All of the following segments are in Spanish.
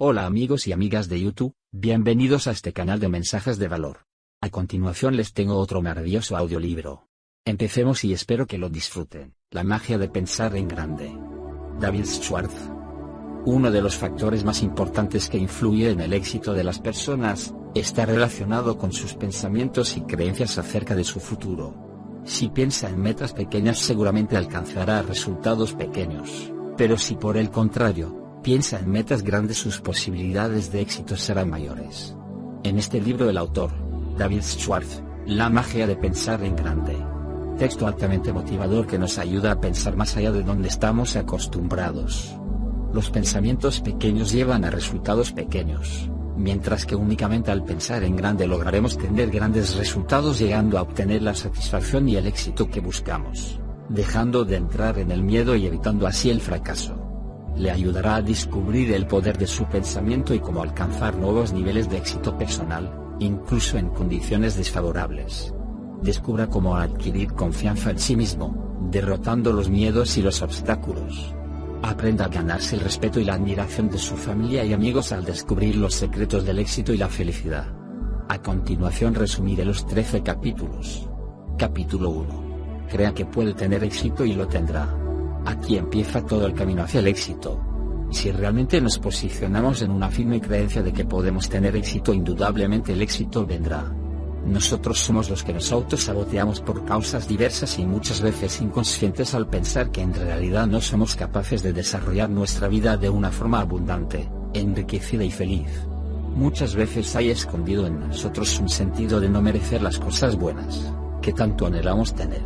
Hola amigos y amigas de YouTube, bienvenidos a este canal de mensajes de valor. A continuación les tengo otro maravilloso audiolibro. Empecemos y espero que lo disfruten. La magia de pensar en grande. David Schwartz. Uno de los factores más importantes que influye en el éxito de las personas, está relacionado con sus pensamientos y creencias acerca de su futuro. Si piensa en metas pequeñas seguramente alcanzará resultados pequeños, pero si por el contrario, piensa en metas grandes sus posibilidades de éxito serán mayores. En este libro el autor, David Schwartz, La magia de pensar en grande. Texto altamente motivador que nos ayuda a pensar más allá de donde estamos acostumbrados. Los pensamientos pequeños llevan a resultados pequeños, mientras que únicamente al pensar en grande lograremos tener grandes resultados llegando a obtener la satisfacción y el éxito que buscamos, dejando de entrar en el miedo y evitando así el fracaso le ayudará a descubrir el poder de su pensamiento y cómo alcanzar nuevos niveles de éxito personal, incluso en condiciones desfavorables. Descubra cómo adquirir confianza en sí mismo, derrotando los miedos y los obstáculos. Aprenda a ganarse el respeto y la admiración de su familia y amigos al descubrir los secretos del éxito y la felicidad. A continuación resumiré los 13 capítulos. Capítulo 1. Crea que puede tener éxito y lo tendrá. Aquí empieza todo el camino hacia el éxito. Si realmente nos posicionamos en una firme creencia de que podemos tener éxito, indudablemente el éxito vendrá. Nosotros somos los que nos autosaboteamos por causas diversas y muchas veces inconscientes al pensar que en realidad no somos capaces de desarrollar nuestra vida de una forma abundante, enriquecida y feliz. Muchas veces hay escondido en nosotros un sentido de no merecer las cosas buenas, que tanto anhelamos tener.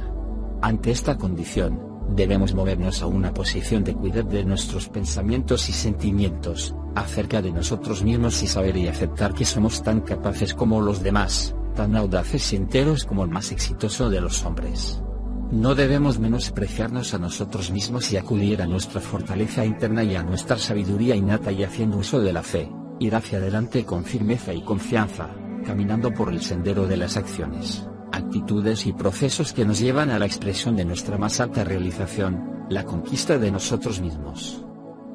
Ante esta condición, debemos movernos a una posición de cuidar de nuestros pensamientos y sentimientos, acerca de nosotros mismos y saber y aceptar que somos tan capaces como los demás, tan audaces y enteros como el más exitoso de los hombres. No debemos menospreciarnos a nosotros mismos y acudir a nuestra fortaleza interna y a nuestra sabiduría innata y haciendo uso de la fe, ir hacia adelante con firmeza y confianza, caminando por el sendero de las acciones actitudes y procesos que nos llevan a la expresión de nuestra más alta realización, la conquista de nosotros mismos.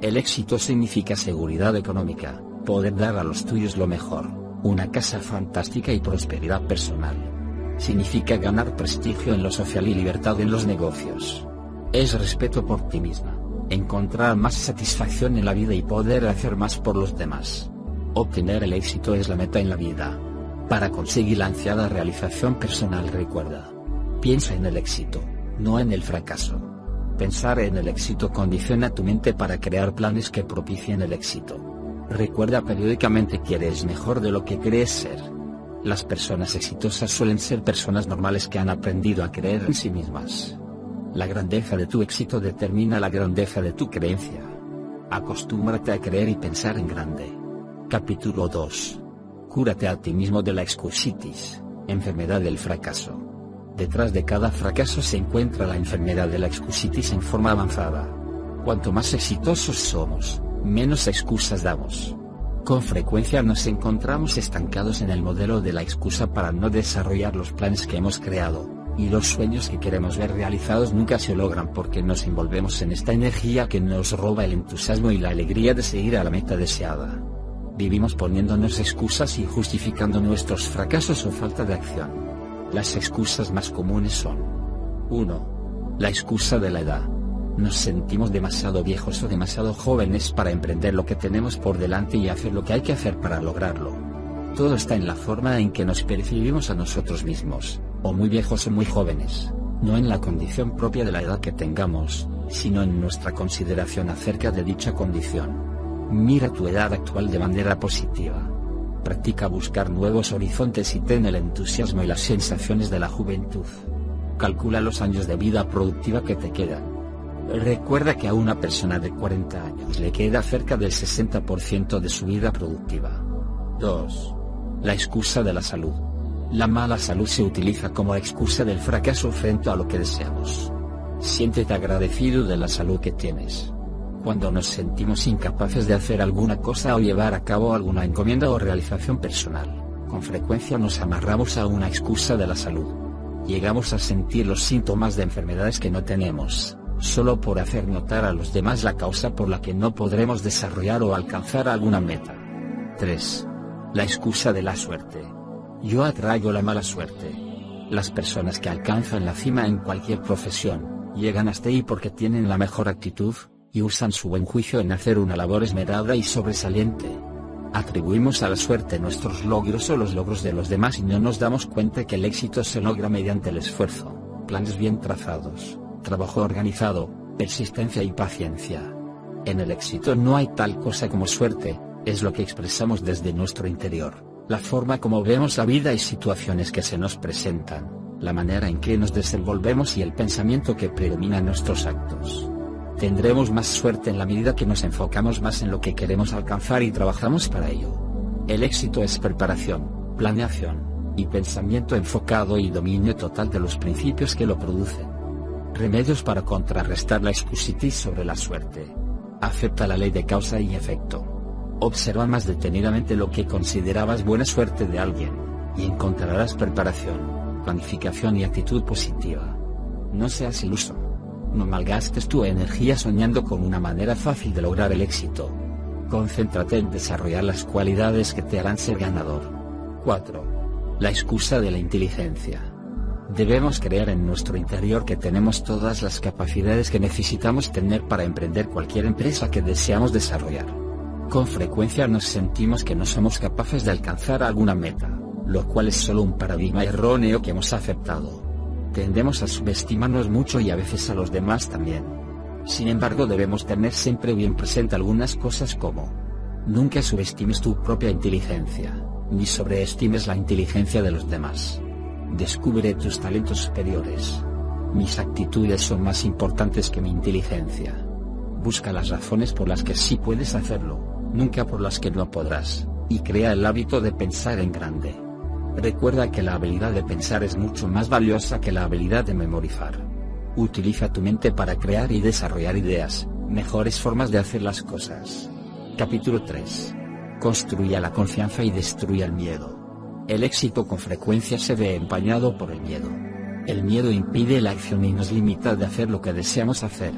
El éxito significa seguridad económica, poder dar a los tuyos lo mejor, una casa fantástica y prosperidad personal. Significa ganar prestigio en lo social y libertad en los negocios. Es respeto por ti misma, encontrar más satisfacción en la vida y poder hacer más por los demás. Obtener el éxito es la meta en la vida para conseguir la ansiada realización personal recuerda. Piensa en el éxito, no en el fracaso. Pensar en el éxito condiciona tu mente para crear planes que propicien el éxito. Recuerda periódicamente que eres mejor de lo que crees ser. Las personas exitosas suelen ser personas normales que han aprendido a creer en sí mismas. La grandeza de tu éxito determina la grandeza de tu creencia. Acostúmbrate a creer y pensar en grande. Capítulo 2 Cúrate a ti mismo de la excusitis, enfermedad del fracaso. Detrás de cada fracaso se encuentra la enfermedad de la excusitis en forma avanzada. Cuanto más exitosos somos, menos excusas damos. Con frecuencia nos encontramos estancados en el modelo de la excusa para no desarrollar los planes que hemos creado, y los sueños que queremos ver realizados nunca se logran porque nos envolvemos en esta energía que nos roba el entusiasmo y la alegría de seguir a la meta deseada vivimos poniéndonos excusas y justificando nuestros fracasos o falta de acción. Las excusas más comunes son 1. La excusa de la edad. Nos sentimos demasiado viejos o demasiado jóvenes para emprender lo que tenemos por delante y hacer lo que hay que hacer para lograrlo. Todo está en la forma en que nos percibimos a nosotros mismos, o muy viejos o muy jóvenes, no en la condición propia de la edad que tengamos, sino en nuestra consideración acerca de dicha condición. Mira tu edad actual de manera positiva. Practica buscar nuevos horizontes y ten el entusiasmo y las sensaciones de la juventud. Calcula los años de vida productiva que te quedan. Recuerda que a una persona de 40 años le queda cerca del 60% de su vida productiva. 2. La excusa de la salud. La mala salud se utiliza como excusa del fracaso frente a lo que deseamos. Siéntete agradecido de la salud que tienes cuando nos sentimos incapaces de hacer alguna cosa o llevar a cabo alguna encomienda o realización personal. Con frecuencia nos amarramos a una excusa de la salud. Llegamos a sentir los síntomas de enfermedades que no tenemos, solo por hacer notar a los demás la causa por la que no podremos desarrollar o alcanzar alguna meta. 3. La excusa de la suerte. Yo atraigo la mala suerte. Las personas que alcanzan la cima en cualquier profesión, llegan hasta ahí porque tienen la mejor actitud, y usan su buen juicio en hacer una labor esmerada y sobresaliente. Atribuimos a la suerte nuestros logros o los logros de los demás y no nos damos cuenta que el éxito se logra mediante el esfuerzo, planes bien trazados, trabajo organizado, persistencia y paciencia. En el éxito no hay tal cosa como suerte, es lo que expresamos desde nuestro interior, la forma como vemos la vida y situaciones que se nos presentan, la manera en que nos desenvolvemos y el pensamiento que predomina en nuestros actos. Tendremos más suerte en la medida que nos enfocamos más en lo que queremos alcanzar y trabajamos para ello. El éxito es preparación, planeación, y pensamiento enfocado y dominio total de los principios que lo producen. Remedios para contrarrestar la excusitis sobre la suerte. Acepta la ley de causa y efecto. Observa más detenidamente lo que considerabas buena suerte de alguien, y encontrarás preparación, planificación y actitud positiva. No seas iluso. No malgastes tu energía soñando con una manera fácil de lograr el éxito. Concéntrate en desarrollar las cualidades que te harán ser ganador. 4. La excusa de la inteligencia. Debemos creer en nuestro interior que tenemos todas las capacidades que necesitamos tener para emprender cualquier empresa que deseamos desarrollar. Con frecuencia nos sentimos que no somos capaces de alcanzar alguna meta, lo cual es solo un paradigma erróneo que hemos aceptado. Tendemos a subestimarnos mucho y a veces a los demás también. Sin embargo debemos tener siempre bien presente algunas cosas como Nunca subestimes tu propia inteligencia, ni sobreestimes la inteligencia de los demás. Descubre tus talentos superiores. Mis actitudes son más importantes que mi inteligencia. Busca las razones por las que sí puedes hacerlo, nunca por las que no podrás, y crea el hábito de pensar en grande. Recuerda que la habilidad de pensar es mucho más valiosa que la habilidad de memorizar. Utiliza tu mente para crear y desarrollar ideas, mejores formas de hacer las cosas. Capítulo 3. Construya la confianza y destruya el miedo. El éxito con frecuencia se ve empañado por el miedo. El miedo impide la acción y nos limita de hacer lo que deseamos hacer.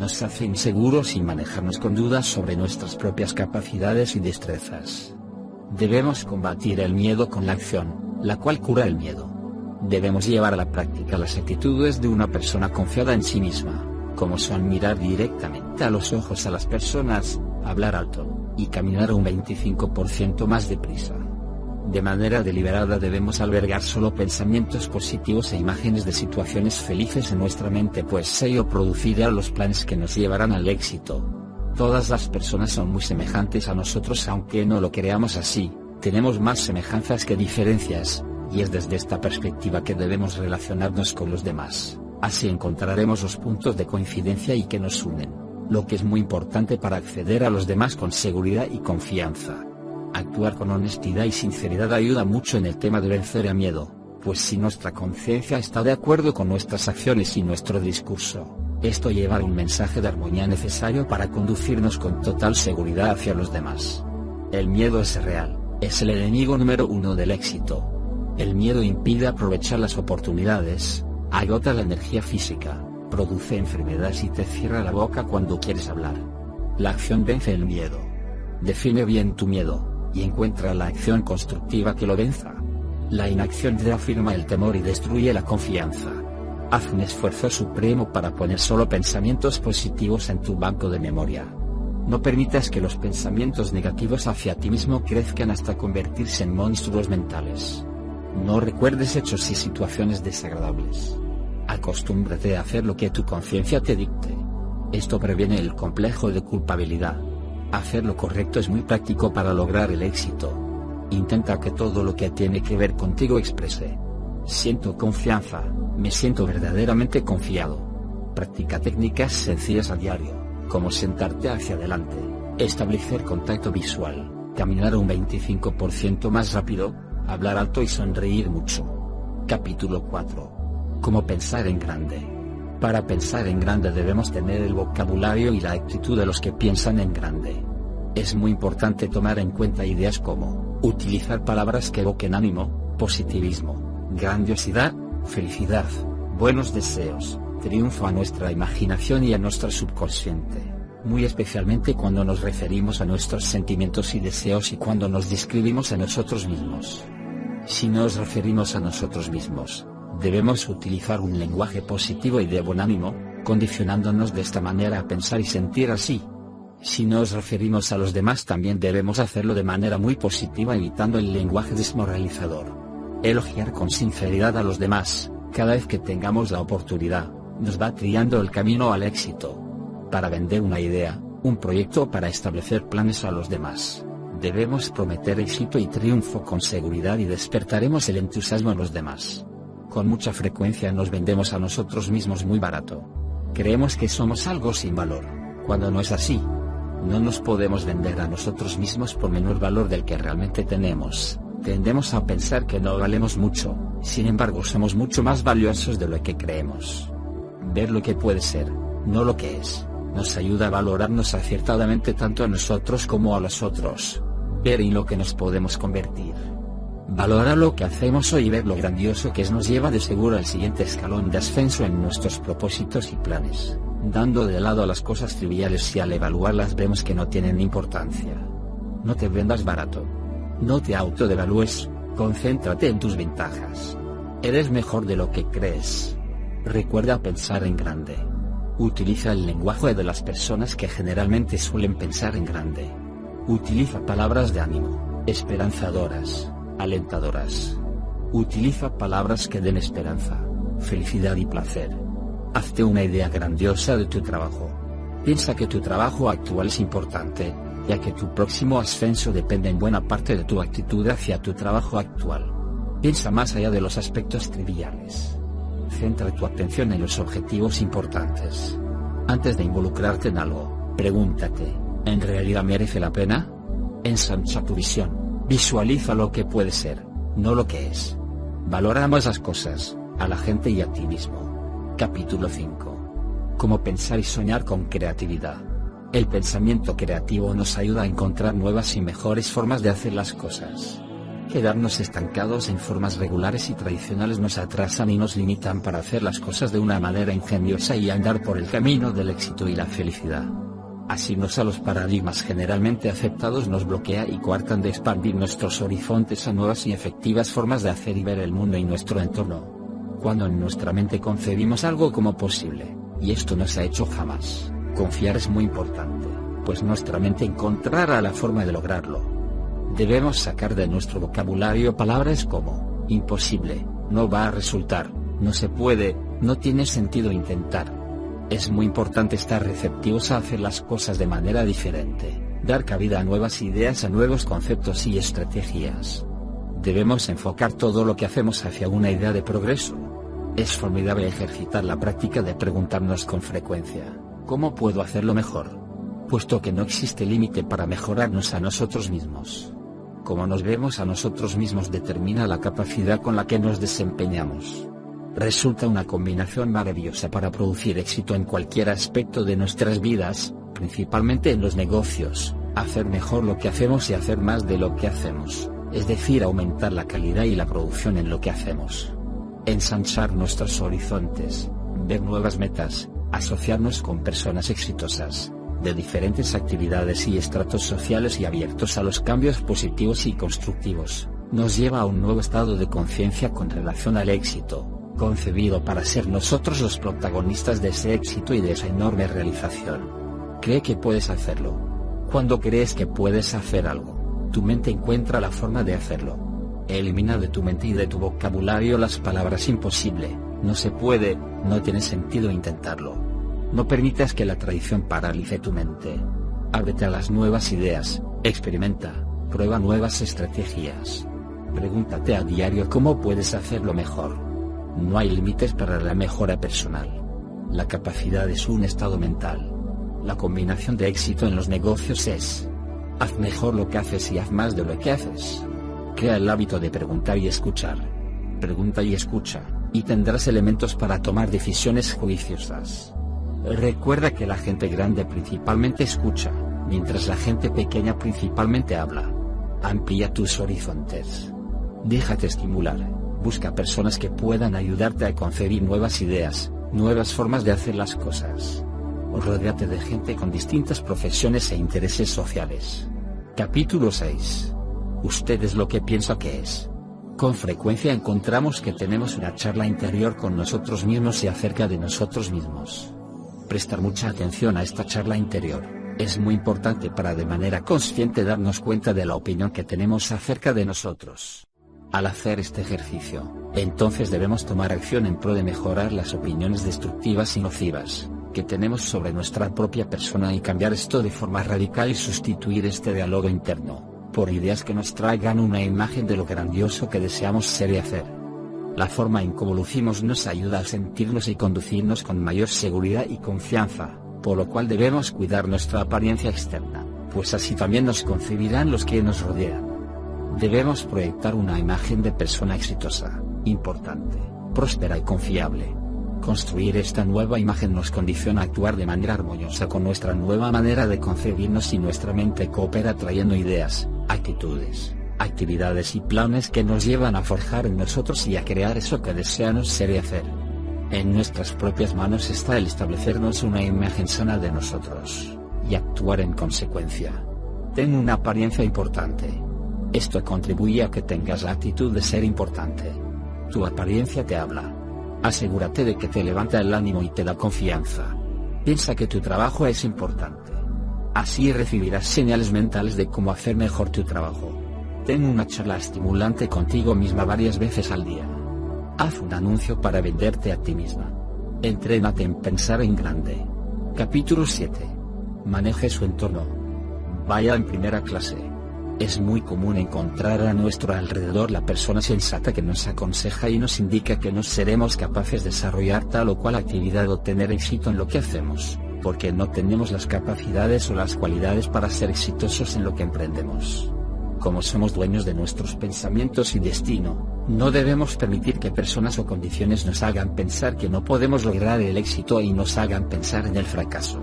Nos hace inseguros y manejarnos con dudas sobre nuestras propias capacidades y destrezas. Debemos combatir el miedo con la acción, la cual cura el miedo. Debemos llevar a la práctica las actitudes de una persona confiada en sí misma, como son mirar directamente a los ojos a las personas, hablar alto, y caminar un 25% más deprisa. De manera deliberada debemos albergar solo pensamientos positivos e imágenes de situaciones felices en nuestra mente pues ello producirá los planes que nos llevarán al éxito. Todas las personas son muy semejantes a nosotros aunque no lo creamos así, tenemos más semejanzas que diferencias, y es desde esta perspectiva que debemos relacionarnos con los demás, así encontraremos los puntos de coincidencia y que nos unen, lo que es muy importante para acceder a los demás con seguridad y confianza. Actuar con honestidad y sinceridad ayuda mucho en el tema de vencer el miedo, pues si nuestra conciencia está de acuerdo con nuestras acciones y nuestro discurso, esto llevará un mensaje de armonía necesario para conducirnos con total seguridad hacia los demás. El miedo es real, es el enemigo número uno del éxito. El miedo impide aprovechar las oportunidades, agota la energía física, produce enfermedades y te cierra la boca cuando quieres hablar. La acción vence el miedo. Define bien tu miedo, y encuentra la acción constructiva que lo venza. La inacción reafirma el temor y destruye la confianza. Haz un esfuerzo supremo para poner solo pensamientos positivos en tu banco de memoria. No permitas que los pensamientos negativos hacia ti mismo crezcan hasta convertirse en monstruos mentales. No recuerdes hechos y situaciones desagradables. Acostúmbrate a hacer lo que tu conciencia te dicte. Esto previene el complejo de culpabilidad. Hacer lo correcto es muy práctico para lograr el éxito. Intenta que todo lo que tiene que ver contigo exprese. Siento confianza, me siento verdaderamente confiado. Practica técnicas sencillas a diario, como sentarte hacia adelante, establecer contacto visual, caminar un 25% más rápido, hablar alto y sonreír mucho. Capítulo 4. Cómo pensar en grande. Para pensar en grande debemos tener el vocabulario y la actitud de los que piensan en grande. Es muy importante tomar en cuenta ideas como, utilizar palabras que evoquen ánimo, positivismo, grandiosidad, felicidad, buenos deseos, triunfo a nuestra imaginación y a nuestro subconsciente, muy especialmente cuando nos referimos a nuestros sentimientos y deseos y cuando nos describimos a nosotros mismos. Si nos referimos a nosotros mismos, debemos utilizar un lenguaje positivo y de buen ánimo, condicionándonos de esta manera a pensar y sentir así. Si nos referimos a los demás también debemos hacerlo de manera muy positiva evitando el lenguaje desmoralizador. Elogiar con sinceridad a los demás, cada vez que tengamos la oportunidad, nos va triando el camino al éxito. Para vender una idea, un proyecto para establecer planes a los demás, debemos prometer éxito y triunfo con seguridad y despertaremos el entusiasmo en los demás. Con mucha frecuencia nos vendemos a nosotros mismos muy barato. Creemos que somos algo sin valor, cuando no es así. No nos podemos vender a nosotros mismos por menor valor del que realmente tenemos. Tendemos a pensar que no valemos mucho, sin embargo somos mucho más valiosos de lo que creemos. Ver lo que puede ser, no lo que es, nos ayuda a valorarnos acertadamente tanto a nosotros como a los otros. Ver en lo que nos podemos convertir. Valorar lo que hacemos hoy y ver lo grandioso que es nos lleva de seguro al siguiente escalón de ascenso en nuestros propósitos y planes, dando de lado a las cosas triviales y al evaluarlas vemos que no tienen importancia. No te vendas barato. No te autodevalúes, concéntrate en tus ventajas. Eres mejor de lo que crees. Recuerda pensar en grande. Utiliza el lenguaje de las personas que generalmente suelen pensar en grande. Utiliza palabras de ánimo, esperanzadoras alentadoras. Utiliza palabras que den esperanza, felicidad y placer. Hazte una idea grandiosa de tu trabajo. Piensa que tu trabajo actual es importante, ya que tu próximo ascenso depende en buena parte de tu actitud hacia tu trabajo actual. Piensa más allá de los aspectos triviales. Centra tu atención en los objetivos importantes. Antes de involucrarte en algo, pregúntate, ¿en realidad merece la pena? Ensancha tu visión Visualiza lo que puede ser, no lo que es. Valora ambas las cosas, a la gente y a ti mismo. Capítulo 5. Cómo pensar y soñar con creatividad. El pensamiento creativo nos ayuda a encontrar nuevas y mejores formas de hacer las cosas. Quedarnos estancados en formas regulares y tradicionales nos atrasan y nos limitan para hacer las cosas de una manera ingeniosa y andar por el camino del éxito y la felicidad asignos a los paradigmas generalmente aceptados nos bloquea y coartan de expandir nuestros horizontes a nuevas y efectivas formas de hacer y ver el mundo y nuestro entorno. Cuando en nuestra mente concebimos algo como posible, y esto no se ha hecho jamás, confiar es muy importante, pues nuestra mente encontrará la forma de lograrlo. Debemos sacar de nuestro vocabulario palabras como, imposible, no va a resultar, no se puede, no tiene sentido intentar, es muy importante estar receptivos a hacer las cosas de manera diferente, dar cabida a nuevas ideas, a nuevos conceptos y estrategias. Debemos enfocar todo lo que hacemos hacia una idea de progreso. Es formidable ejercitar la práctica de preguntarnos con frecuencia, ¿cómo puedo hacerlo mejor? Puesto que no existe límite para mejorarnos a nosotros mismos. Cómo nos vemos a nosotros mismos determina la capacidad con la que nos desempeñamos resulta una combinación maravillosa para producir éxito en cualquier aspecto de nuestras vidas, principalmente en los negocios, hacer mejor lo que hacemos y hacer más de lo que hacemos, es decir, aumentar la calidad y la producción en lo que hacemos. Ensanchar nuestros horizontes, ver nuevas metas, asociarnos con personas exitosas, de diferentes actividades y estratos sociales y abiertos a los cambios positivos y constructivos, nos lleva a un nuevo estado de conciencia con relación al éxito, concebido para ser nosotros los protagonistas de ese éxito y de esa enorme realización. Cree que puedes hacerlo. Cuando crees que puedes hacer algo, tu mente encuentra la forma de hacerlo. Elimina de tu mente y de tu vocabulario las palabras imposible, no se puede, no tiene sentido intentarlo. No permitas que la tradición paralice tu mente. Ábrete a las nuevas ideas, experimenta, prueba nuevas estrategias. Pregúntate a diario cómo puedes hacerlo mejor. No hay límites para la mejora personal. La capacidad es un estado mental. La combinación de éxito en los negocios es, haz mejor lo que haces y haz más de lo que haces. Crea el hábito de preguntar y escuchar. Pregunta y escucha, y tendrás elementos para tomar decisiones juiciosas. Recuerda que la gente grande principalmente escucha, mientras la gente pequeña principalmente habla. Amplía tus horizontes. Déjate estimular Busca personas que puedan ayudarte a concebir nuevas ideas, nuevas formas de hacer las cosas. Rodéate de gente con distintas profesiones e intereses sociales. Capítulo 6. Usted es lo que piensa que es. Con frecuencia encontramos que tenemos una charla interior con nosotros mismos y acerca de nosotros mismos. Prestar mucha atención a esta charla interior. Es muy importante para de manera consciente darnos cuenta de la opinión que tenemos acerca de nosotros. Al hacer este ejercicio, entonces debemos tomar acción en pro de mejorar las opiniones destructivas y nocivas que tenemos sobre nuestra propia persona y cambiar esto de forma radical y sustituir este diálogo interno por ideas que nos traigan una imagen de lo grandioso que deseamos ser y hacer. La forma en cómo lucimos nos ayuda a sentirnos y conducirnos con mayor seguridad y confianza, por lo cual debemos cuidar nuestra apariencia externa, pues así también nos concebirán los que nos rodean. Debemos proyectar una imagen de persona exitosa, importante, próspera y confiable. Construir esta nueva imagen nos condiciona a actuar de manera armoniosa con nuestra nueva manera de concebirnos y nuestra mente coopera trayendo ideas, actitudes, actividades y planes que nos llevan a forjar en nosotros y a crear eso que deseamos ser y hacer. En nuestras propias manos está el establecernos una imagen sana de nosotros, y actuar en consecuencia. Ten una apariencia importante. Esto contribuye a que tengas la actitud de ser importante. Tu apariencia te habla. Asegúrate de que te levanta el ánimo y te da confianza. Piensa que tu trabajo es importante. Así recibirás señales mentales de cómo hacer mejor tu trabajo. Ten una charla estimulante contigo misma varias veces al día. Haz un anuncio para venderte a ti misma. Entrénate en pensar en grande. Capítulo 7. Maneje su entorno. Vaya en primera clase. Es muy común encontrar a nuestro alrededor la persona sensata que nos aconseja y nos indica que no seremos capaces de desarrollar tal o cual actividad o tener éxito en lo que hacemos, porque no tenemos las capacidades o las cualidades para ser exitosos en lo que emprendemos. Como somos dueños de nuestros pensamientos y destino, no debemos permitir que personas o condiciones nos hagan pensar que no podemos lograr el éxito y nos hagan pensar en el fracaso.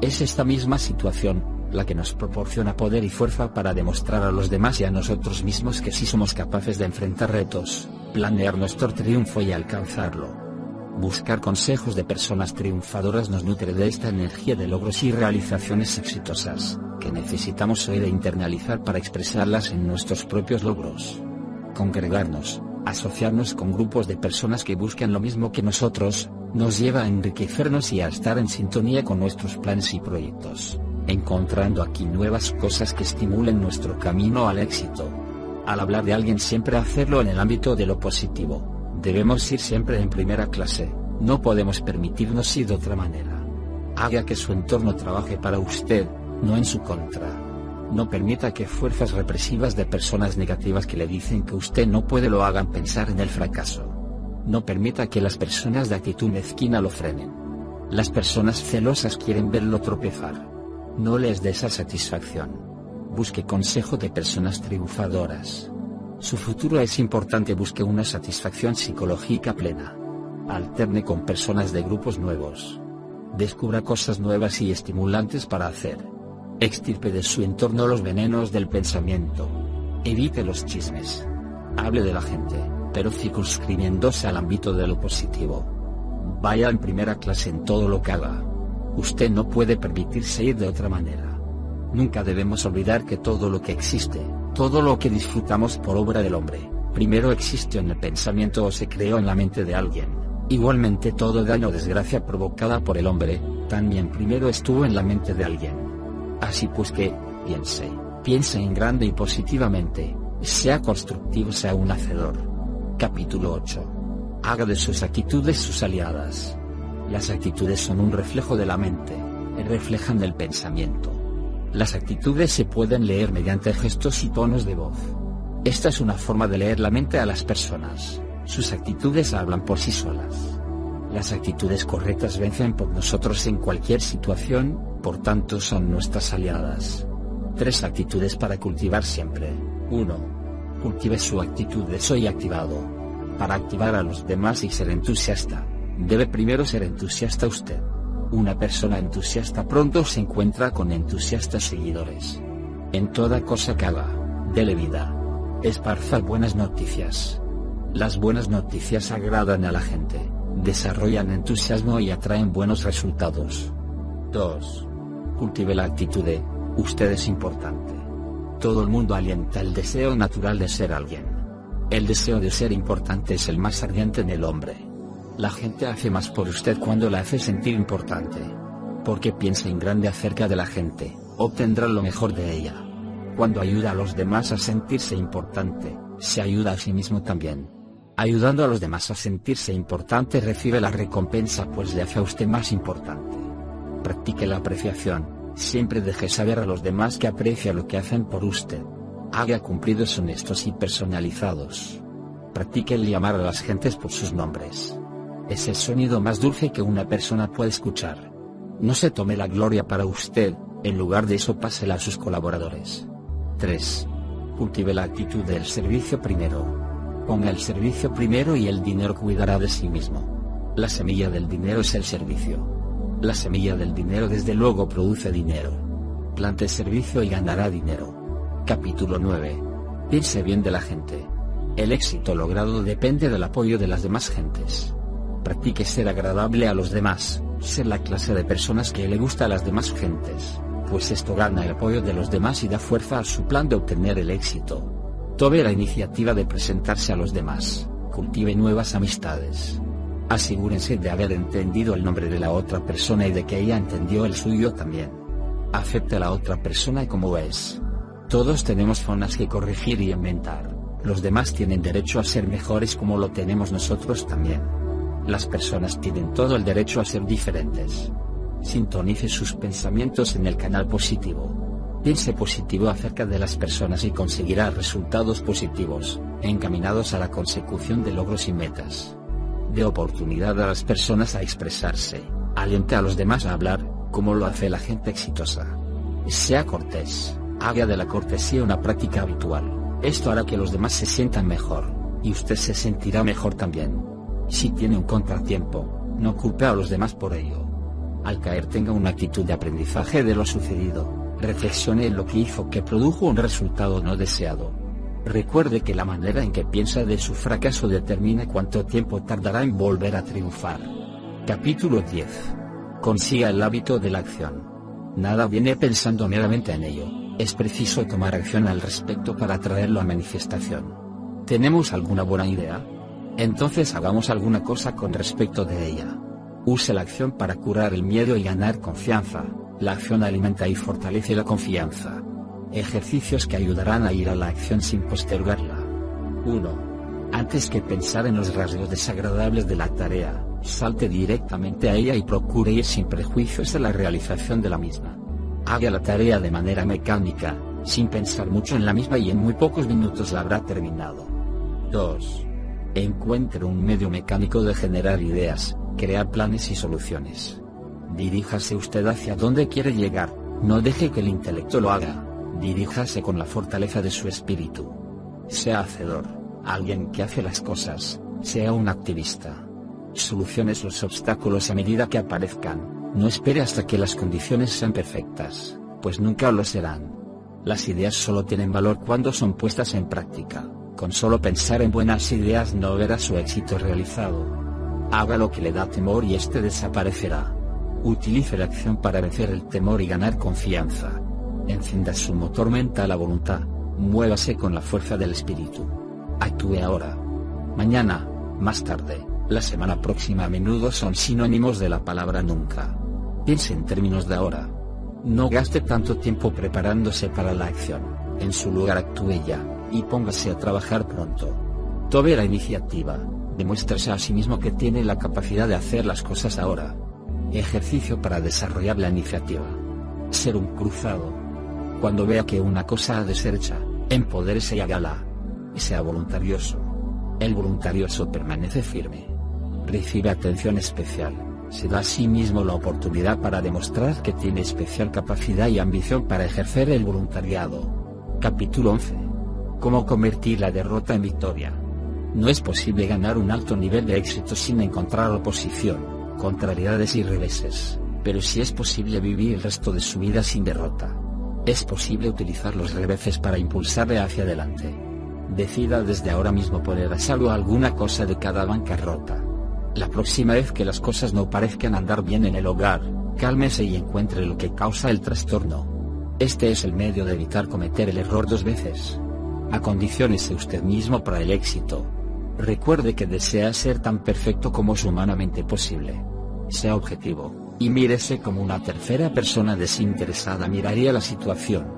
Es esta misma situación, la que nos proporciona poder y fuerza para demostrar a los demás y a nosotros mismos que sí somos capaces de enfrentar retos, planear nuestro triunfo y alcanzarlo. Buscar consejos de personas triunfadoras nos nutre de esta energía de logros y realizaciones exitosas, que necesitamos oír e internalizar para expresarlas en nuestros propios logros. Congregarnos, asociarnos con grupos de personas que buscan lo mismo que nosotros, nos lleva a enriquecernos y a estar en sintonía con nuestros planes y proyectos encontrando aquí nuevas cosas que estimulen nuestro camino al éxito. Al hablar de alguien siempre hacerlo en el ámbito de lo positivo. Debemos ir siempre en primera clase, no podemos permitirnos ir de otra manera. Haga que su entorno trabaje para usted, no en su contra. No permita que fuerzas represivas de personas negativas que le dicen que usted no puede lo hagan pensar en el fracaso. No permita que las personas de actitud mezquina lo frenen. Las personas celosas quieren verlo tropezar. No les dé esa satisfacción. Busque consejo de personas triunfadoras. Su futuro es importante. Busque una satisfacción psicológica plena. Alterne con personas de grupos nuevos. Descubra cosas nuevas y estimulantes para hacer. Extirpe de su entorno los venenos del pensamiento. Evite los chismes. Hable de la gente, pero circunscribiéndose al ámbito de lo positivo. Vaya en primera clase en todo lo que haga Usted no puede permitirse ir de otra manera. Nunca debemos olvidar que todo lo que existe, todo lo que disfrutamos por obra del hombre, primero existió en el pensamiento o se creó en la mente de alguien. Igualmente todo daño o desgracia provocada por el hombre, también primero estuvo en la mente de alguien. Así pues que, piense, piense en grande y positivamente, sea constructivo, sea un hacedor. Capítulo 8. Haga de sus actitudes sus aliadas. Las actitudes son un reflejo de la mente, reflejan del pensamiento. Las actitudes se pueden leer mediante gestos y tonos de voz. Esta es una forma de leer la mente a las personas. Sus actitudes hablan por sí solas. Las actitudes correctas vencen por nosotros en cualquier situación, por tanto son nuestras aliadas. Tres actitudes para cultivar siempre. 1. Cultive su actitud de soy activado. Para activar a los demás y ser entusiasta. Debe primero ser entusiasta usted. Una persona entusiasta pronto se encuentra con entusiastas seguidores. En toda cosa que haga, dele vida. Esparza buenas noticias. Las buenas noticias agradan a la gente, desarrollan entusiasmo y atraen buenos resultados. 2. Cultive la actitud de, usted es importante. Todo el mundo alienta el deseo natural de ser alguien. El deseo de ser importante es el más ardiente en el hombre. La gente hace más por usted cuando la hace sentir importante. Porque piensa en grande acerca de la gente, obtendrá lo mejor de ella. Cuando ayuda a los demás a sentirse importante, se ayuda a sí mismo también. Ayudando a los demás a sentirse importante recibe la recompensa pues le hace a usted más importante. Practique la apreciación, siempre deje saber a los demás que aprecia lo que hacen por usted. Haga cumplidos honestos y personalizados. Practique el llamar a las gentes por sus nombres. Es el sonido más dulce que una persona puede escuchar. No se tome la gloria para usted, en lugar de eso pásela a sus colaboradores. 3. Cultive la actitud del servicio primero. Ponga el servicio primero y el dinero cuidará de sí mismo. La semilla del dinero es el servicio. La semilla del dinero desde luego produce dinero. Plante servicio y ganará dinero. Capítulo 9. Piense bien de la gente. El éxito logrado depende del apoyo de las demás gentes. Practique ser agradable a los demás, ser la clase de personas que le gusta a las demás gentes pues esto gana el apoyo de los demás y da fuerza a su plan de obtener el éxito. Tome la iniciativa de presentarse a los demás, cultive nuevas amistades. Asegúrense de haber entendido el nombre de la otra persona y de que ella entendió el suyo también. Acepte a la otra persona como es. Todos tenemos zonas que corregir y inventar, los demás tienen derecho a ser mejores como lo tenemos nosotros también. Las personas tienen todo el derecho a ser diferentes. Sintonice sus pensamientos en el canal positivo. Piense positivo acerca de las personas y conseguirá resultados positivos, encaminados a la consecución de logros y metas. De oportunidad a las personas a expresarse, aliente a los demás a hablar, como lo hace la gente exitosa. Sea cortés, haga de la cortesía una práctica habitual. Esto hará que los demás se sientan mejor, y usted se sentirá mejor también. Si tiene un contratiempo, no culpe a los demás por ello al caer tenga una actitud de aprendizaje de lo sucedido, reflexione en lo que hizo que produjo un resultado no deseado. Recuerde que la manera en que piensa de su fracaso determina cuánto tiempo tardará en volver a triunfar. Capítulo 10. Consiga el hábito de la acción. Nada viene pensando meramente en ello, es preciso tomar acción al respecto para traerlo a manifestación. ¿Tenemos alguna buena idea? Entonces hagamos alguna cosa con respecto de ella. Use la acción para curar el miedo y ganar confianza. La acción alimenta y fortalece la confianza. Ejercicios que ayudarán a ir a la acción sin postergarla. 1. Antes que pensar en los rasgos desagradables de la tarea, salte directamente a ella y procure ir sin prejuicios a la realización de la misma. Haga la tarea de manera mecánica, sin pensar mucho en la misma y en muy pocos minutos la habrá terminado. 2. Encuentre un medio mecánico de generar ideas, crear planes y soluciones. Diríjase usted hacia dónde quiere llegar, no deje que el intelecto lo haga, diríjase con la fortaleza de su espíritu. Sea hacedor, alguien que hace las cosas, sea un activista. Soluciones los obstáculos a medida que aparezcan, no espere hasta que las condiciones sean perfectas, pues nunca lo serán. Las ideas solo tienen valor cuando son puestas en práctica, con solo pensar en buenas ideas no verá su éxito realizado. Haga lo que le da temor y este desaparecerá. Utilice la acción para vencer el temor y ganar confianza. Encienda su motor mental a voluntad, muévase con la fuerza del espíritu. Actúe ahora. Mañana, más tarde, la semana próxima a menudo son sinónimos de la palabra nunca. Piense en términos de ahora. No gaste tanto tiempo preparándose para la acción, en su lugar actúe ya, y póngase a trabajar pronto. Tome la iniciativa, Demuéstrase a sí mismo que tiene la capacidad de hacer las cosas ahora. Ejercicio para desarrollar la iniciativa. Ser un cruzado. Cuando vea que una cosa ha de ser hecha, empodérese y hágala. Sea voluntarioso. El voluntarioso permanece firme. Recibe atención especial. Se da a sí mismo la oportunidad para demostrar que tiene especial capacidad y ambición para ejercer el voluntariado. Capítulo 11. Cómo convertir la derrota en victoria. No es posible ganar un alto nivel de éxito sin encontrar oposición, contrariedades y reveses, pero sí es posible vivir el resto de su vida sin derrota. Es posible utilizar los reveses para impulsarle hacia adelante. Decida desde ahora mismo poner a salvo alguna cosa de cada bancarrota. La próxima vez que las cosas no parezcan andar bien en el hogar, cálmese y encuentre lo que causa el trastorno. Este es el medio de evitar cometer el error dos veces. Acondiciónese usted mismo para el éxito. Recuerde que desea ser tan perfecto como es humanamente posible. Sea objetivo, y mírese como una tercera persona desinteresada miraría la situación.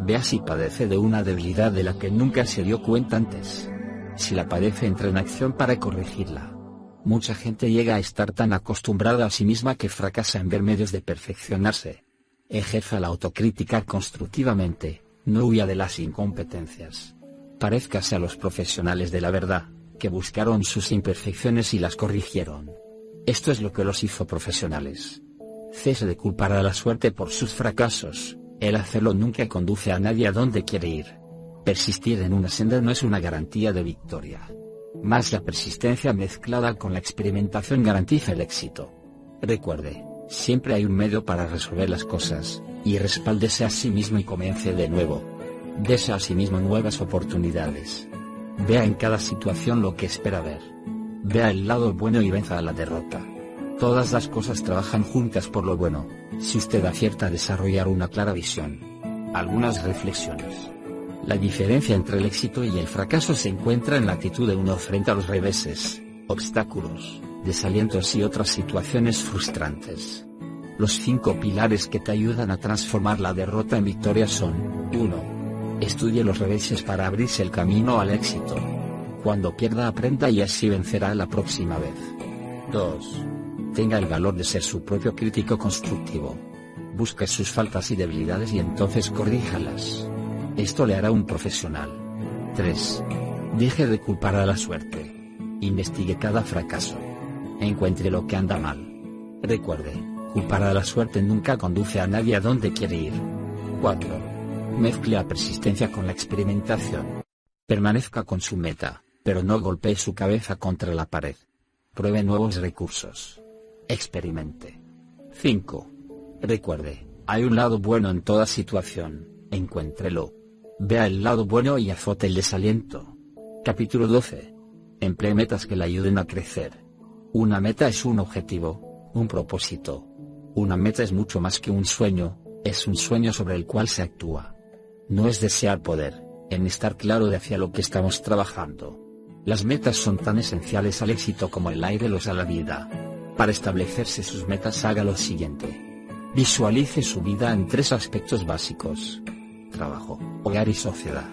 Vea si padece de una debilidad de la que nunca se dio cuenta antes. Si la padece entra en acción para corregirla. Mucha gente llega a estar tan acostumbrada a sí misma que fracasa en ver medios de perfeccionarse. Ejerza la autocrítica constructivamente, no huya de las incompetencias. Parezcase a los profesionales de la verdad, que buscaron sus imperfecciones y las corrigieron. Esto es lo que los hizo profesionales. Cese de culpar a la suerte por sus fracasos, el hacerlo nunca conduce a nadie a donde quiere ir. Persistir en una senda no es una garantía de victoria. Más la persistencia mezclada con la experimentación garantiza el éxito. Recuerde, siempre hay un medio para resolver las cosas, y respáldese a sí mismo y comience de nuevo. Dese a sí mismo nuevas oportunidades. Vea en cada situación lo que espera ver. Vea el lado bueno y venza a la derrota. Todas las cosas trabajan juntas por lo bueno, si usted acierta a desarrollar una clara visión. Algunas reflexiones. La diferencia entre el éxito y el fracaso se encuentra en la actitud de uno frente a los reveses, obstáculos, desalientos y otras situaciones frustrantes. Los cinco pilares que te ayudan a transformar la derrota en victoria son 1. Estudie los reveses para abrirse el camino al éxito. Cuando pierda aprenda y así vencerá la próxima vez. 2. Tenga el valor de ser su propio crítico constructivo. Busque sus faltas y debilidades y entonces corríjalas. Esto le hará un profesional. 3. Deje de culpar a la suerte. Investigue cada fracaso. Encuentre lo que anda mal. Recuerde, culpar a la suerte nunca conduce a nadie a donde quiere ir. 4. Mezcle la persistencia con la experimentación. Permanezca con su meta, pero no golpee su cabeza contra la pared. Pruebe nuevos recursos. Experimente. 5. Recuerde, hay un lado bueno en toda situación, encuéntrelo. Vea el lado bueno y azote el desaliento. Capítulo 12. Emplee metas que le ayuden a crecer. Una meta es un objetivo, un propósito. Una meta es mucho más que un sueño, es un sueño sobre el cual se actúa. No es desear poder, en estar claro de hacia lo que estamos trabajando. Las metas son tan esenciales al éxito como el aire los a la vida. Para establecerse sus metas haga lo siguiente. Visualice su vida en tres aspectos básicos trabajo, hogar y sociedad.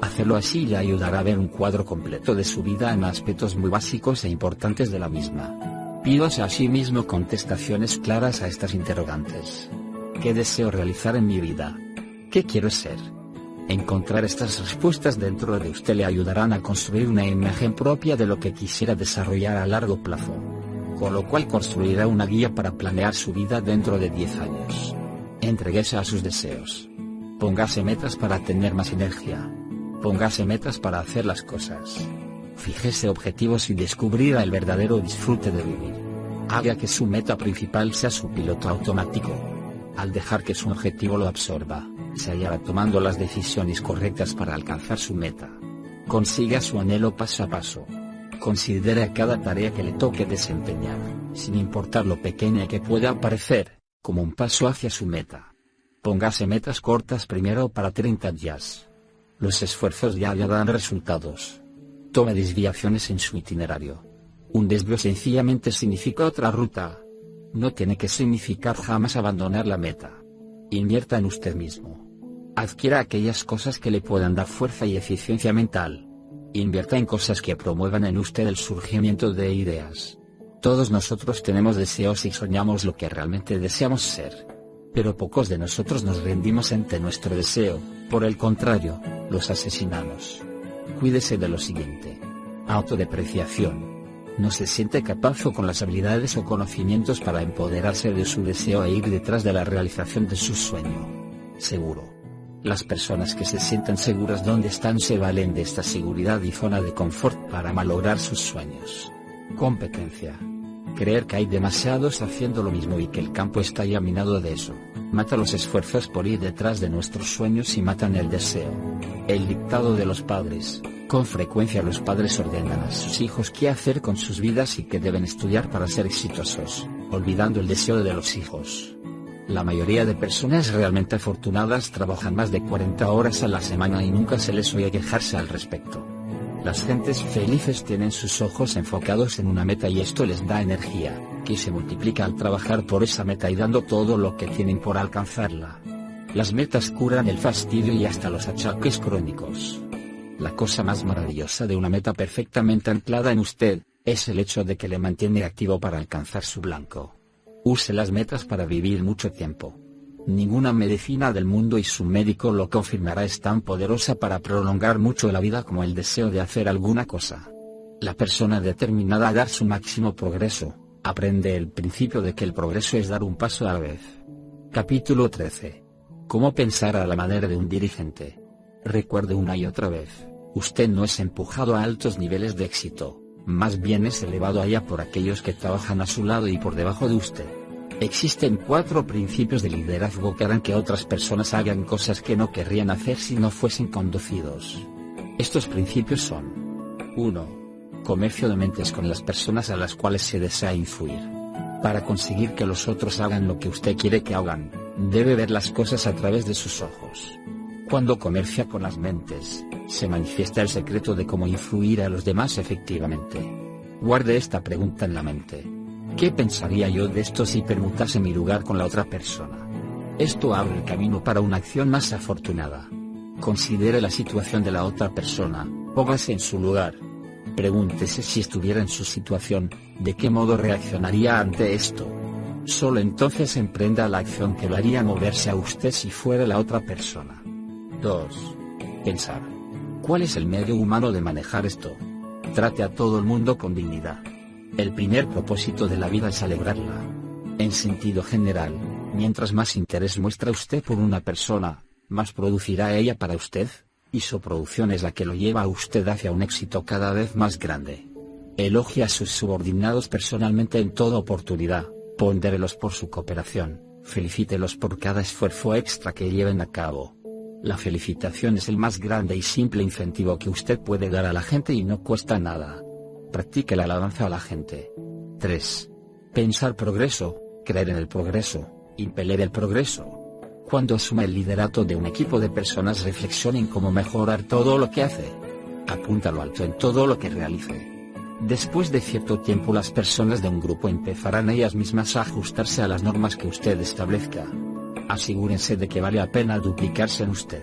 Hacerlo así le ayudará a ver un cuadro completo de su vida en aspectos muy básicos e importantes de la misma. Pídase a sí mismo contestaciones claras a estas interrogantes. ¿Qué deseo realizar en mi vida? ¿Qué quiero ser? Encontrar estas respuestas dentro de usted le ayudarán a construir una imagen propia de lo que quisiera desarrollar a largo plazo. Con lo cual construirá una guía para planear su vida dentro de 10 años. Entreguese a sus deseos. Póngase metas para tener más energía. Póngase metas para hacer las cosas. Fíjese objetivos y descubrirá el verdadero disfrute de vivir. Haga que su meta principal sea su piloto automático. Al dejar que su objetivo lo absorba, se hallará tomando las decisiones correctas para alcanzar su meta. Consiga su anhelo paso a paso. Considere cada tarea que le toque desempeñar, sin importar lo pequeña que pueda parecer, como un paso hacia su meta. Póngase metas cortas primero para 30 días. Los esfuerzos ya dan resultados. Tome desviaciones en su itinerario. Un desvío sencillamente significa otra ruta. No tiene que significar jamás abandonar la meta. Invierta en usted mismo. Adquiera aquellas cosas que le puedan dar fuerza y eficiencia mental. Invierta en cosas que promuevan en usted el surgimiento de ideas. Todos nosotros tenemos deseos y soñamos lo que realmente deseamos ser pero pocos de nosotros nos rendimos ante nuestro deseo, por el contrario, los asesinamos. Cuídese de lo siguiente. Autodepreciación. No se siente capaz o con las habilidades o conocimientos para empoderarse de su deseo e ir detrás de la realización de su sueño. Seguro. Las personas que se sientan seguras donde están se valen de esta seguridad y zona de confort para malograr sus sueños. Competencia. Creer que hay demasiados haciendo lo mismo y que el campo está ya minado de eso. Mata los esfuerzos por ir detrás de nuestros sueños y matan el deseo. El dictado de los padres. Con frecuencia los padres ordenan a sus hijos qué hacer con sus vidas y que deben estudiar para ser exitosos, olvidando el deseo de los hijos. La mayoría de personas realmente afortunadas trabajan más de 40 horas a la semana y nunca se les oye quejarse al respecto. Las gentes felices tienen sus ojos enfocados en una meta y esto les da energía, que se multiplica al trabajar por esa meta y dando todo lo que tienen por alcanzarla. Las metas curan el fastidio y hasta los achaques crónicos. La cosa más maravillosa de una meta perfectamente anclada en usted, es el hecho de que le mantiene activo para alcanzar su blanco. Use las metas para vivir mucho tiempo. Ninguna medicina del mundo y su médico lo confirmará es tan poderosa para prolongar mucho la vida como el deseo de hacer alguna cosa. La persona determinada a dar su máximo progreso, aprende el principio de que el progreso es dar un paso a la vez. Capítulo 13. ¿Cómo pensar a la manera de un dirigente? Recuerde una y otra vez, usted no es empujado a altos niveles de éxito, más bien es elevado allá por aquellos que trabajan a su lado y por debajo de usted. Existen cuatro principios de liderazgo que harán que otras personas hagan cosas que no querrían hacer si no fuesen conducidos. Estos principios son 1. Comercio de mentes con las personas a las cuales se desea influir. Para conseguir que los otros hagan lo que usted quiere que hagan, debe ver las cosas a través de sus ojos. Cuando comercia con las mentes, se manifiesta el secreto de cómo influir a los demás efectivamente. Guarde esta pregunta en la mente. ¿Qué pensaría yo de esto si permutase mi lugar con la otra persona? Esto abre el camino para una acción más afortunada. Considere la situación de la otra persona, póngase en su lugar. Pregúntese si estuviera en su situación, de qué modo reaccionaría ante esto. Solo entonces emprenda la acción que lo haría moverse a usted si fuera la otra persona. 2. Pensar. ¿Cuál es el medio humano de manejar esto? Trate a todo el mundo con dignidad. El primer propósito de la vida es alegrarla. En sentido general, mientras más interés muestra usted por una persona, más producirá ella para usted, y su producción es la que lo lleva a usted hacia un éxito cada vez más grande. Elogie a sus subordinados personalmente en toda oportunidad, pondérelos por su cooperación, felicítelos por cada esfuerzo extra que lleven a cabo la felicitación es el más grande y simple incentivo que usted puede dar a la gente y no cuesta nada. Practique la alabanza a la gente. 3. Pensar progreso, creer en el progreso, impeler el progreso. Cuando asuma el liderato de un equipo de personas reflexionen cómo mejorar todo lo que hace. Apúntalo alto en todo lo que realice. Después de cierto tiempo las personas de un grupo empezarán ellas mismas a ajustarse a las normas que usted establezca. Asegúrense de que vale la pena duplicarse en usted.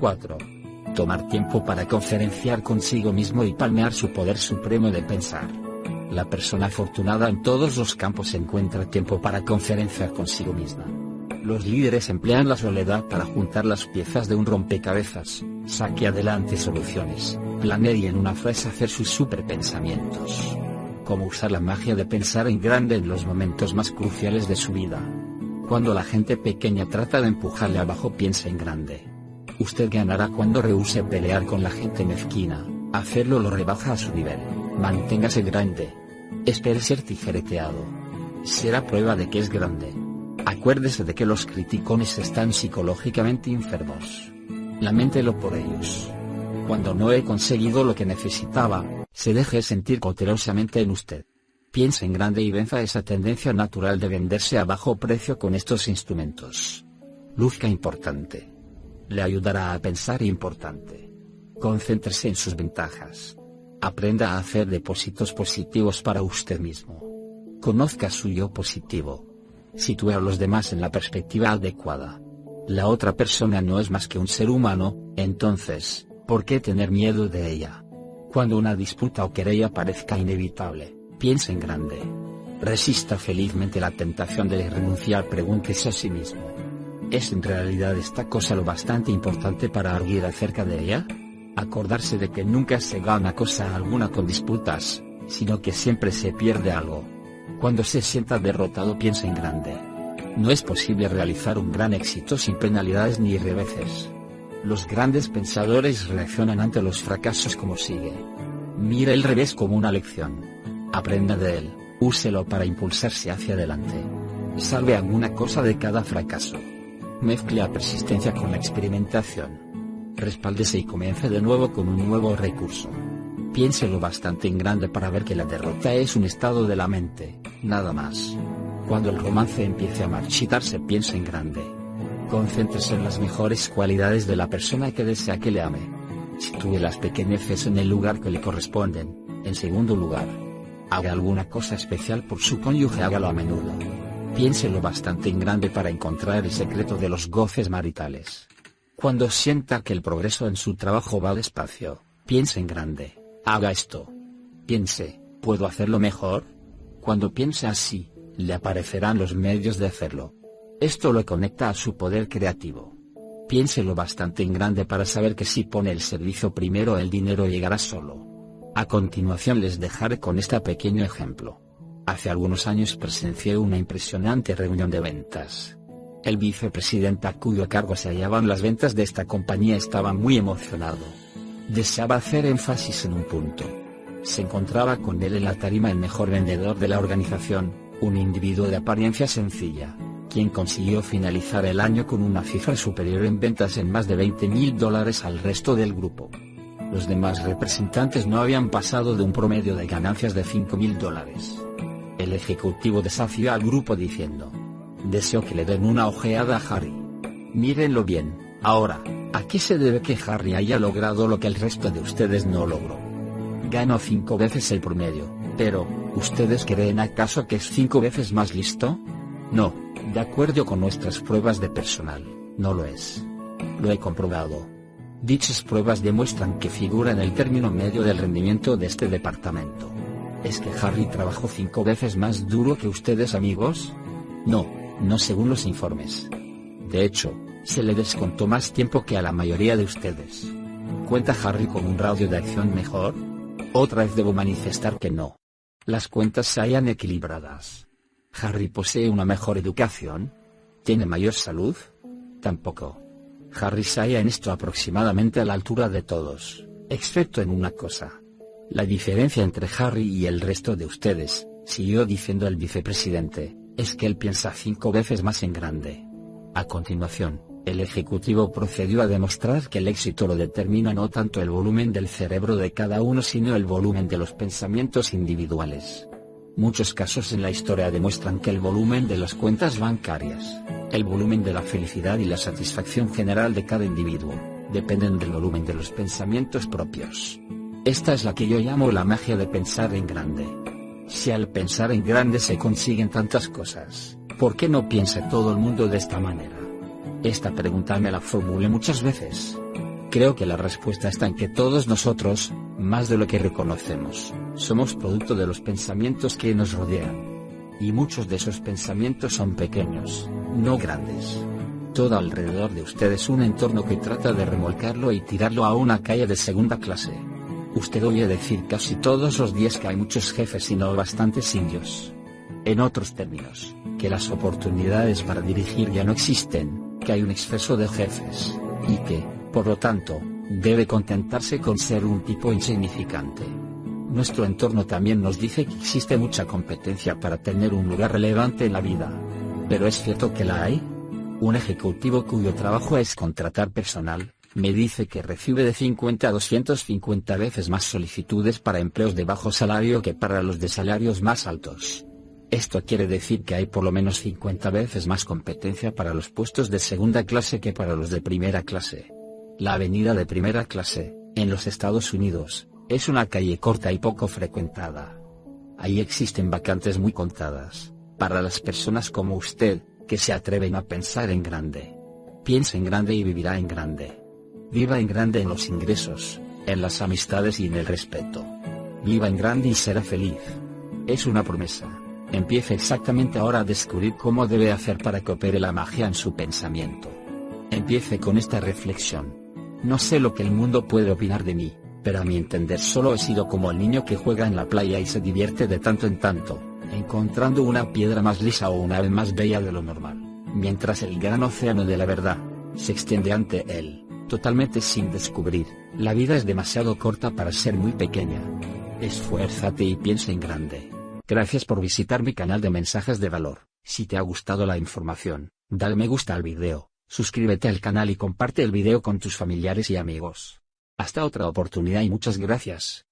4. Tomar tiempo para conferenciar consigo mismo y palmear su poder supremo de pensar. La persona afortunada en todos los campos encuentra tiempo para conferenciar consigo misma. Los líderes emplean la soledad para juntar las piezas de un rompecabezas, saque adelante soluciones, planee y en una frase hacer sus superpensamientos. Cómo usar la magia de pensar en grande en los momentos más cruciales de su vida. Cuando la gente pequeña trata de empujarle abajo piensa en grande. Usted ganará cuando rehúse pelear con la gente mezquina, hacerlo lo rebaja a su nivel, manténgase grande. Espere ser tijereteado. Será prueba de que es grande. Acuérdese de que los criticones están psicológicamente enfermos. Lamentelo por ellos. Cuando no he conseguido lo que necesitaba, se deje sentir cautelosamente en usted. Piensa en grande y venza esa tendencia natural de venderse a bajo precio con estos instrumentos. Luzca importante. Le ayudará a pensar importante. Concéntrese en sus ventajas. Aprenda a hacer depósitos positivos para usted mismo. Conozca su yo positivo. Sitúe a los demás en la perspectiva adecuada. La otra persona no es más que un ser humano, entonces, ¿por qué tener miedo de ella? Cuando una disputa o querella parezca inevitable, Piensa en grande. Resista felizmente la tentación de renunciar, pregúntese a sí mismo. ¿Es en realidad esta cosa lo bastante importante para arguir acerca de ella? Acordarse de que nunca se gana cosa alguna con disputas, sino que siempre se pierde algo. Cuando se sienta derrotado piensa en grande. No es posible realizar un gran éxito sin penalidades ni reveses. Los grandes pensadores reaccionan ante los fracasos como sigue. Mira el revés como una lección. Aprenda de él, úselo para impulsarse hacia adelante. Salve alguna cosa de cada fracaso. Mezcle la persistencia con la experimentación. Respáldese y comience de nuevo con un nuevo recurso. Piénselo bastante en grande para ver que la derrota es un estado de la mente, nada más. Cuando el romance empiece a marchitarse piensa en grande. Concéntrese en las mejores cualidades de la persona que desea que le ame. Sitúe las pequeñeces en el lugar que le corresponden. En segundo lugar, haga alguna cosa especial por su cónyuge, hágalo a menudo. Piénselo bastante en grande para encontrar el secreto de los goces maritales. Cuando sienta que el progreso en su trabajo va despacio, piense en grande. Haga esto. Piense, ¿puedo hacerlo mejor? Cuando piense así, le aparecerán los medios de hacerlo. Esto lo conecta a su poder creativo. Piénselo bastante en grande para saber que si pone el servicio primero el dinero llegará solo. A continuación les dejaré con este pequeño ejemplo. Hace algunos años presencié una impresionante reunión de ventas. El vicepresidente a cuyo cargo se hallaban las ventas de esta compañía estaba muy emocionado. Deseaba hacer énfasis en un punto. Se encontraba con él en la tarima el mejor vendedor de la organización, un individuo de apariencia sencilla, quien consiguió finalizar el año con una cifra superior en ventas en más de 20 mil dólares al resto del grupo. Los demás representantes no habían pasado de un promedio de ganancias de 5 mil dólares. El ejecutivo desafió al grupo diciendo, Deseo que le den una ojeada a Harry. Mírenlo bien, ahora, ¿a qué se debe que Harry haya logrado lo que el resto de ustedes no logró? Ganó cinco veces el promedio, pero, ¿ustedes creen acaso que es cinco veces más listo? No, de acuerdo con nuestras pruebas de personal, no lo es. Lo he comprobado. Dichas pruebas demuestran que figura en el término medio del rendimiento de este departamento. ¿Es que Harry trabajó cinco veces más duro que ustedes amigos? No, no según los informes. De hecho, se le descontó más tiempo que a la mayoría de ustedes. ¿Cuenta Harry con un radio de acción mejor? Otra vez debo manifestar que no. Las cuentas se hayan equilibradas. ¿Harry posee una mejor educación? ¿Tiene mayor salud? Tampoco. Harry se halla en esto aproximadamente a la altura de todos, excepto en una cosa. La diferencia entre Harry y el resto de ustedes, siguió diciendo el vicepresidente, es que él piensa cinco veces más en grande. A continuación, el ejecutivo procedió a demostrar que el éxito lo determina no tanto el volumen del cerebro de cada uno sino el volumen de los pensamientos individuales. Muchos casos en la historia demuestran que el volumen de las cuentas bancarias, el volumen de la felicidad y la satisfacción general de cada individuo, dependen del volumen de los pensamientos propios. Esta es la que yo llamo la magia de pensar en grande. Si al pensar en grande se consiguen tantas cosas, ¿por qué no piensa todo el mundo de esta manera? Esta pregunta me la formulé muchas veces. Creo que la respuesta está en que todos nosotros, más de lo que reconocemos, somos producto de los pensamientos que nos rodean. Y muchos de esos pensamientos son pequeños, no grandes. Todo alrededor de usted es un entorno que trata de remolcarlo y tirarlo a una calle de segunda clase. Usted oye decir casi todos los días que hay muchos jefes y no bastantes indios. En otros términos, que las oportunidades para dirigir ya no existen, que hay un exceso de jefes, y que, por lo tanto, debe contentarse con ser un tipo insignificante. Nuestro entorno también nos dice que existe mucha competencia para tener un lugar relevante en la vida. ¿Pero es cierto que la hay? Un ejecutivo cuyo trabajo es contratar personal, me dice que recibe de 50 a 250 veces más solicitudes para empleos de bajo salario que para los de salarios más altos. Esto quiere decir que hay por lo menos 50 veces más competencia para los puestos de segunda clase que para los de primera clase. La avenida de primera clase, en los Estados Unidos, es una calle corta y poco frecuentada. Ahí existen vacantes muy contadas, para las personas como usted, que se atreven a pensar en grande. Piensa en grande y vivirá en grande. Viva en grande en los ingresos, en las amistades y en el respeto. Viva en grande y será feliz. Es una promesa. Empiece exactamente ahora a descubrir cómo debe hacer para que opere la magia en su pensamiento. Empiece con esta reflexión. No sé lo que el mundo puede opinar de mí, pero a mi entender solo he sido como el niño que juega en la playa y se divierte de tanto en tanto, encontrando una piedra más lisa o una ave más bella de lo normal, mientras el gran océano de la verdad, se extiende ante él totalmente sin descubrir, la vida es demasiado corta para ser muy pequeña. Esfuérzate y piensa en grande. Gracias por visitar mi canal de mensajes de valor. Si te ha gustado la información, dale me gusta al video, suscríbete al canal y comparte el video con tus familiares y amigos. Hasta otra oportunidad y muchas gracias.